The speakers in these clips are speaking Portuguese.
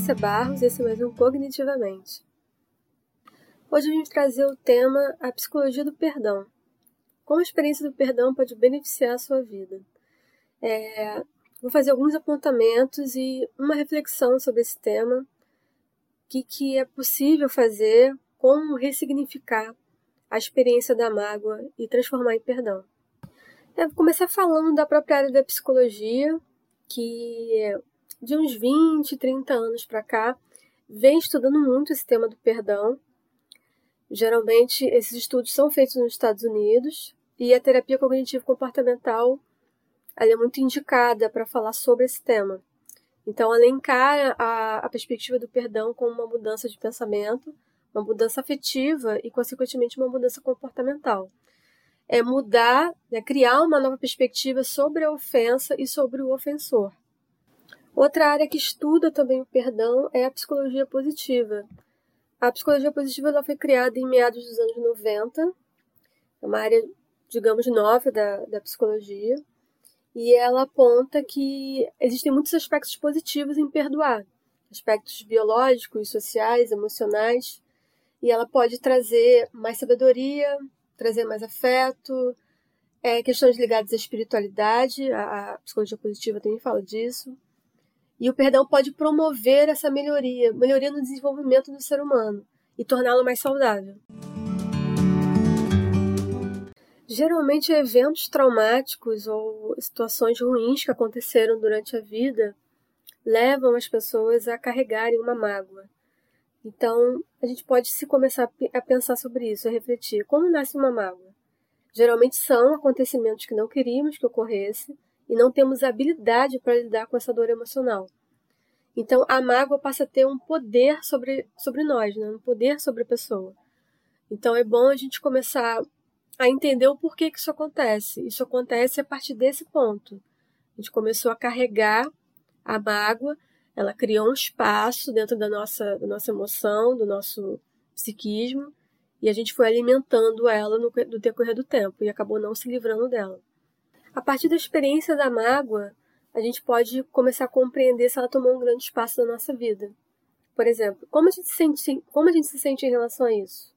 Márcia Barros e esse é um Cognitivamente. Hoje a gente trazer o tema a psicologia do perdão. Como a experiência do perdão pode beneficiar a sua vida. É, vou fazer alguns apontamentos e uma reflexão sobre esse tema, o que, que é possível fazer, como ressignificar a experiência da mágoa e transformar em perdão. Eu vou começar falando da própria área da psicologia, que de uns 20, 30 anos para cá, vem estudando muito esse tema do perdão. Geralmente, esses estudos são feitos nos Estados Unidos e a terapia cognitivo-comportamental é muito indicada para falar sobre esse tema. Então, ela encara a, a perspectiva do perdão como uma mudança de pensamento, uma mudança afetiva e, consequentemente, uma mudança comportamental. É mudar, é criar uma nova perspectiva sobre a ofensa e sobre o ofensor. Outra área que estuda também o perdão é a psicologia positiva. A psicologia positiva ela foi criada em meados dos anos 90, é uma área, digamos, nova da, da psicologia, e ela aponta que existem muitos aspectos positivos em perdoar, aspectos biológicos, sociais, emocionais, e ela pode trazer mais sabedoria, trazer mais afeto, é, questões ligadas à espiritualidade, a, a psicologia positiva também fala disso, e o perdão pode promover essa melhoria, melhoria no desenvolvimento do ser humano e torná-lo mais saudável. Geralmente, eventos traumáticos ou situações ruins que aconteceram durante a vida levam as pessoas a carregarem uma mágoa. Então, a gente pode se começar a pensar sobre isso, a refletir. Como nasce uma mágoa? Geralmente são acontecimentos que não queríamos que ocorresse e não temos habilidade para lidar com essa dor emocional. Então a mágoa passa a ter um poder sobre, sobre nós, né? um poder sobre a pessoa. Então é bom a gente começar a entender o porquê que isso acontece. Isso acontece a partir desse ponto. A gente começou a carregar a mágoa, ela criou um espaço dentro da nossa, da nossa emoção, do nosso psiquismo, e a gente foi alimentando ela no, no decorrer do tempo e acabou não se livrando dela. A partir da experiência da mágoa, a gente pode começar a compreender se ela tomou um grande espaço na nossa vida. Por exemplo, como a gente se sente, como a gente se sente em relação a isso?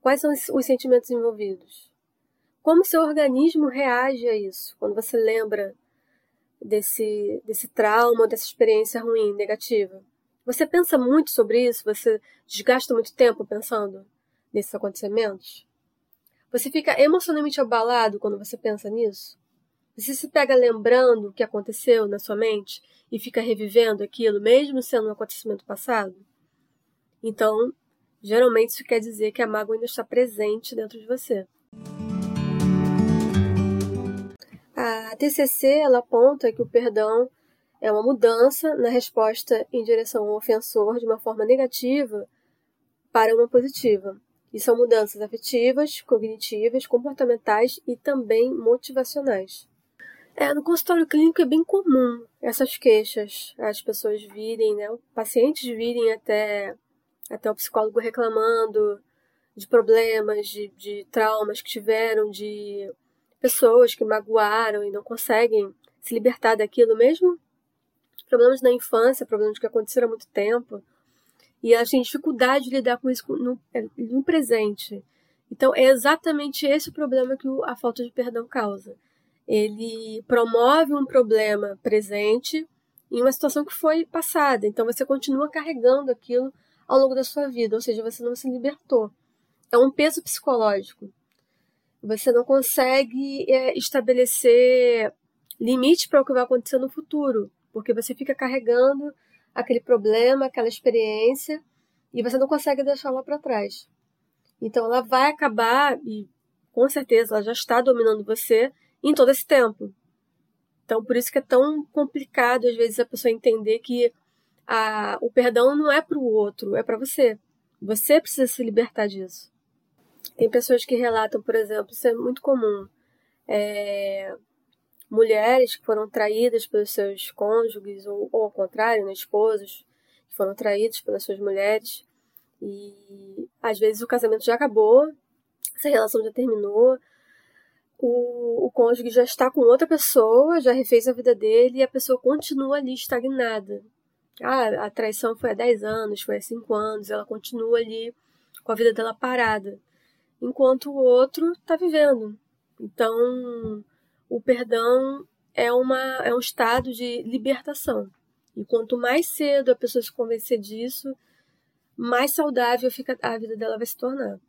Quais são os sentimentos envolvidos? Como seu organismo reage a isso quando você lembra desse, desse trauma, dessa experiência ruim, negativa? Você pensa muito sobre isso? Você desgasta muito tempo pensando nesses acontecimentos? Você fica emocionalmente abalado quando você pensa nisso? Você se pega lembrando o que aconteceu na sua mente e fica revivendo aquilo, mesmo sendo um acontecimento passado? Então, geralmente isso quer dizer que a mágoa ainda está presente dentro de você. A TCC ela aponta que o perdão é uma mudança na resposta em direção ao ofensor de uma forma negativa para uma positiva. E são mudanças afetivas, cognitivas, comportamentais e também motivacionais. É, no consultório clínico é bem comum essas queixas, as pessoas virem, né, pacientes virem até, até o psicólogo reclamando de problemas, de, de traumas que tiveram, de pessoas que magoaram e não conseguem se libertar daquilo, mesmo problemas na infância, problemas que aconteceram há muito tempo, e elas têm dificuldade de lidar com isso no, no presente. Então, é exatamente esse o problema que a falta de perdão causa ele promove um problema presente em uma situação que foi passada. Então você continua carregando aquilo ao longo da sua vida, ou seja, você não se libertou. É um peso psicológico. Você não consegue é, estabelecer limite para o que vai acontecer no futuro, porque você fica carregando aquele problema, aquela experiência, e você não consegue deixá-la para trás. Então ela vai acabar, e com certeza ela já está dominando você, em todo esse tempo. Então, por isso que é tão complicado, às vezes, a pessoa entender que a, o perdão não é para o outro, é para você. Você precisa se libertar disso. Tem pessoas que relatam, por exemplo, isso é muito comum, é, mulheres que foram traídas pelos seus cônjuges, ou, ou ao contrário, né, esposos que foram traídos pelas suas mulheres, e às vezes o casamento já acabou, essa relação já terminou, o, o cônjuge já está com outra pessoa, já refez a vida dele e a pessoa continua ali estagnada. Ah, a traição foi há 10 anos, foi há 5 anos, ela continua ali com a vida dela parada, enquanto o outro está vivendo. Então, o perdão é, uma, é um estado de libertação. E quanto mais cedo a pessoa se convencer disso, mais saudável fica a vida dela vai se tornar.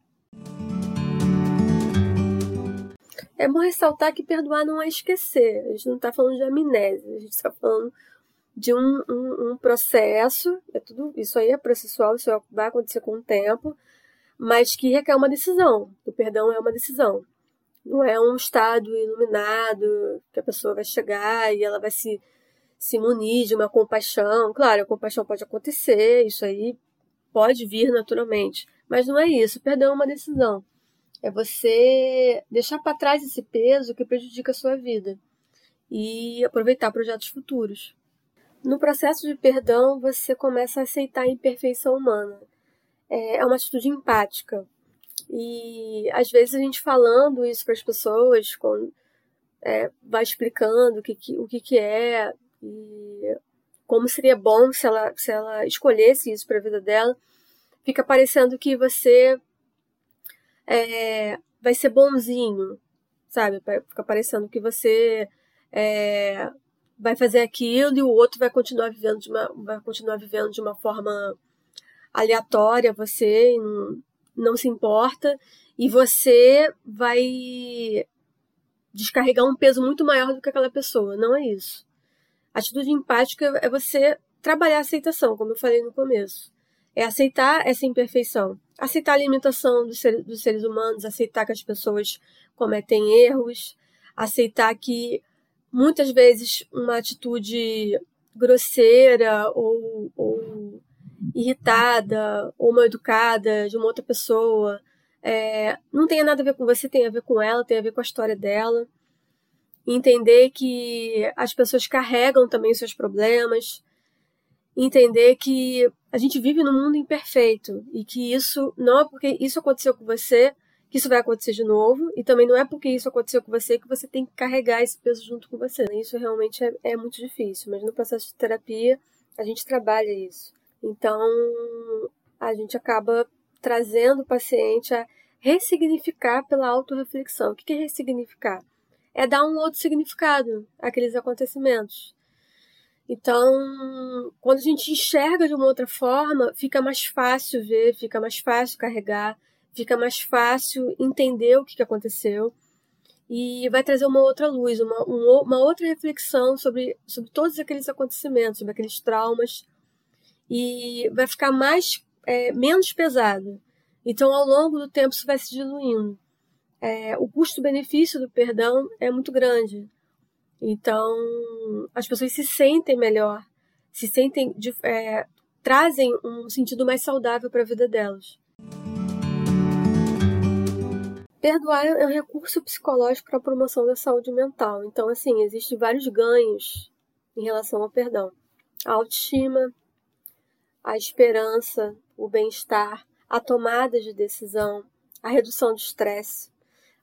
É bom ressaltar que perdoar não é esquecer. A gente não está falando de amnésia, a gente está falando de um, um, um, processo. É tudo isso aí é processual, isso vai acontecer com o tempo, mas que requer uma decisão. O perdão é uma decisão. Não é um estado iluminado que a pessoa vai chegar e ela vai se, se munir de uma compaixão. Claro, a compaixão pode acontecer, isso aí pode vir naturalmente, mas não é isso. O perdão é uma decisão. É você deixar para trás esse peso que prejudica a sua vida e aproveitar projetos futuros. No processo de perdão, você começa a aceitar a imperfeição humana. É, é uma atitude empática. E às vezes a gente falando isso para as pessoas, quando, é, vai explicando o que, que, o que, que é e como seria bom se ela, se ela escolhesse isso para a vida dela, fica parecendo que você é, vai ser bonzinho, sabe? Fica parecendo que você é, vai fazer aquilo e o outro vai continuar vivendo de uma, vai continuar vivendo de uma forma aleatória, você não, não se importa e você vai descarregar um peso muito maior do que aquela pessoa. Não é isso. A atitude empática é você trabalhar a aceitação, como eu falei no começo. É aceitar essa imperfeição aceitar a limitação dos seres, dos seres humanos, aceitar que as pessoas cometem erros, aceitar que muitas vezes uma atitude grosseira ou, ou irritada ou mal educada de uma outra pessoa é, não tem nada a ver com você, tem a ver com ela, tem a ver com a história dela. Entender que as pessoas carregam também seus problemas, entender que a gente vive num mundo imperfeito e que isso não é porque isso aconteceu com você que isso vai acontecer de novo e também não é porque isso aconteceu com você que você tem que carregar esse peso junto com você. Isso realmente é, é muito difícil, mas no processo de terapia a gente trabalha isso. Então a gente acaba trazendo o paciente a ressignificar pela autorreflexão. O que é ressignificar? É dar um outro significado àqueles acontecimentos. Então, quando a gente enxerga de uma outra forma, fica mais fácil ver, fica mais fácil carregar, fica mais fácil entender o que aconteceu e vai trazer uma outra luz, uma, uma outra reflexão sobre, sobre todos aqueles acontecimentos, sobre aqueles traumas e vai ficar mais é, menos pesado. Então, ao longo do tempo, isso vai se diluindo. É, o custo-benefício do perdão é muito grande. Então, as pessoas se sentem melhor, se sentem, de, é, trazem um sentido mais saudável para a vida delas. Perdoar é um recurso psicológico para a promoção da saúde mental. Então, assim, existem vários ganhos em relação ao perdão: a autoestima, a esperança, o bem-estar, a tomada de decisão, a redução do estresse,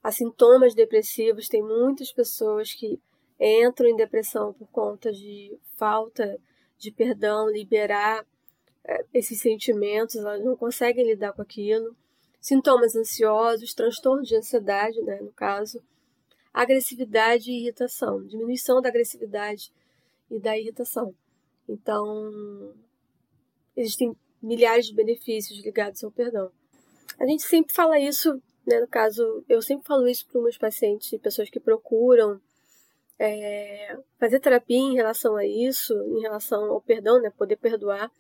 a sintomas depressivos. Tem muitas pessoas que entram em depressão por conta de falta de perdão, liberar é, esses sentimentos, elas não conseguem lidar com aquilo. Sintomas ansiosos, transtorno de ansiedade, né, no caso, agressividade e irritação, diminuição da agressividade e da irritação. Então, existem milhares de benefícios ligados ao perdão. A gente sempre fala isso, né, no caso, eu sempre falo isso para meus pacientes, pessoas que procuram é, fazer terapia em relação a isso, em relação ao perdão, né? Poder perdoar.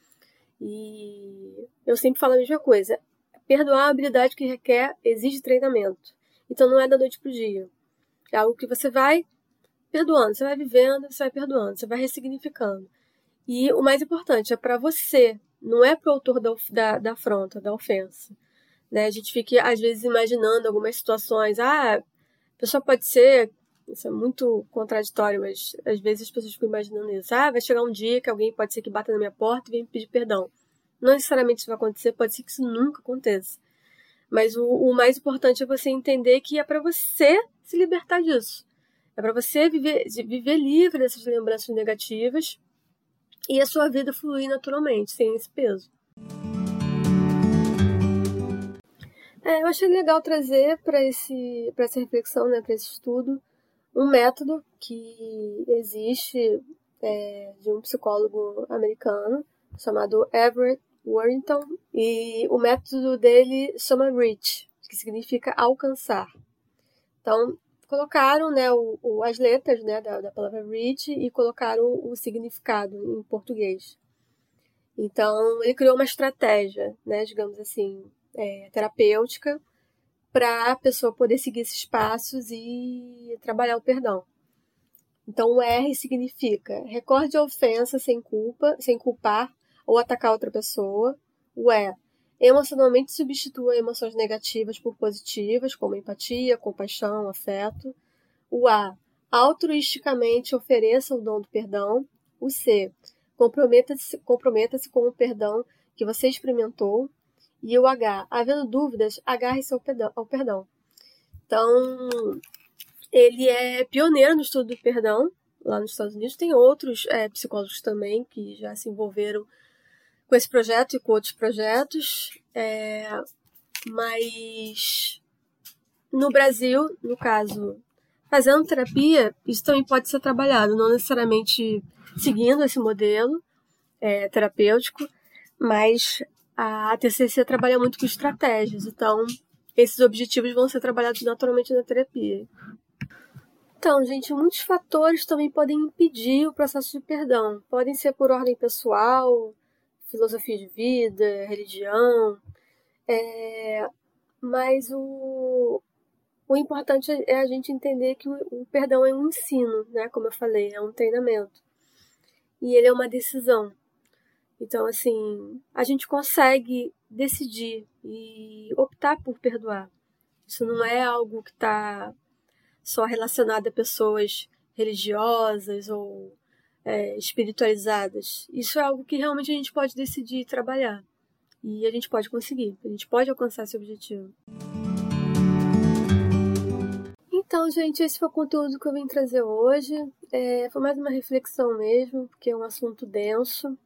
E eu sempre falo a mesma coisa. Perdoar é uma habilidade que requer, exige treinamento. Então não é da noite pro dia. É algo que você vai perdoando, você vai vivendo, você vai perdoando, você vai ressignificando. E o mais importante é para você, não é para o autor da, da, da afronta, da ofensa. Né? A gente fica, às vezes, imaginando algumas situações. Ah, a pessoa pode ser isso é muito contraditório, mas às vezes as pessoas ficam imaginando isso. Ah, vai chegar um dia que alguém pode ser que bata na minha porta e venha me pedir perdão. Não necessariamente isso vai acontecer, pode ser que isso nunca aconteça. Mas o, o mais importante é você entender que é para você se libertar disso. É para você viver, viver livre dessas lembranças negativas e a sua vida fluir naturalmente, sem esse peso. É, eu achei legal trazer para essa reflexão, né, para esse estudo, um método que existe é, de um psicólogo americano chamado Everett Warrington e o método dele chama REACH, que significa alcançar. Então colocaram né, o, o, as letras né, da, da palavra REACH e colocaram o significado em português. Então ele criou uma estratégia, né, digamos assim, é, terapêutica para a pessoa poder seguir esses passos e trabalhar o perdão. Então, o R significa recorde a ofensa sem culpa, sem culpar ou atacar outra pessoa. O E, emocionalmente substitua emoções negativas por positivas, como empatia, compaixão, afeto. O A, altruisticamente ofereça o dom do perdão. O C, comprometa-se comprometa com o perdão que você experimentou. E o H, havendo dúvidas, agarre-se ao perdão. Então, ele é pioneiro no estudo do perdão lá nos Estados Unidos. Tem outros é, psicólogos também que já se envolveram com esse projeto e com outros projetos. É, mas no Brasil, no caso, fazendo terapia, isso também pode ser trabalhado, não necessariamente seguindo esse modelo é, terapêutico, mas a TCC trabalha muito com estratégias, então esses objetivos vão ser trabalhados naturalmente na terapia. Então, gente, muitos fatores também podem impedir o processo de perdão. Podem ser por ordem pessoal, filosofia de vida, religião, é... mas o, o importante é a gente entender que o, perdão é um ensino, né? Como eu falei, é um treinamento. E ele é uma decisão. Então, assim, a gente consegue decidir e optar por perdoar. Isso não é algo que está só relacionado a pessoas religiosas ou é, espiritualizadas. Isso é algo que realmente a gente pode decidir trabalhar. E a gente pode conseguir, a gente pode alcançar esse objetivo. Então, gente, esse foi o conteúdo que eu vim trazer hoje. É, foi mais uma reflexão mesmo, porque é um assunto denso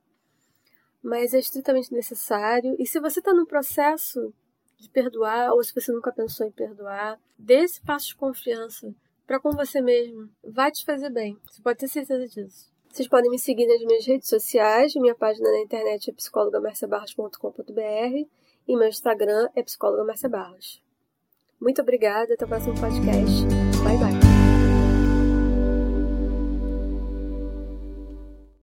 mas é estritamente necessário. E se você está no processo de perdoar, ou se você nunca pensou em perdoar, dê esse passo de confiança para com você mesmo. Vai te fazer bem. Você pode ter certeza disso. Vocês podem me seguir nas minhas redes sociais. Minha página na internet é psicologamarciabarros.com.br e meu Instagram é psicóloga Barros. Muito obrigada. Até o próximo podcast.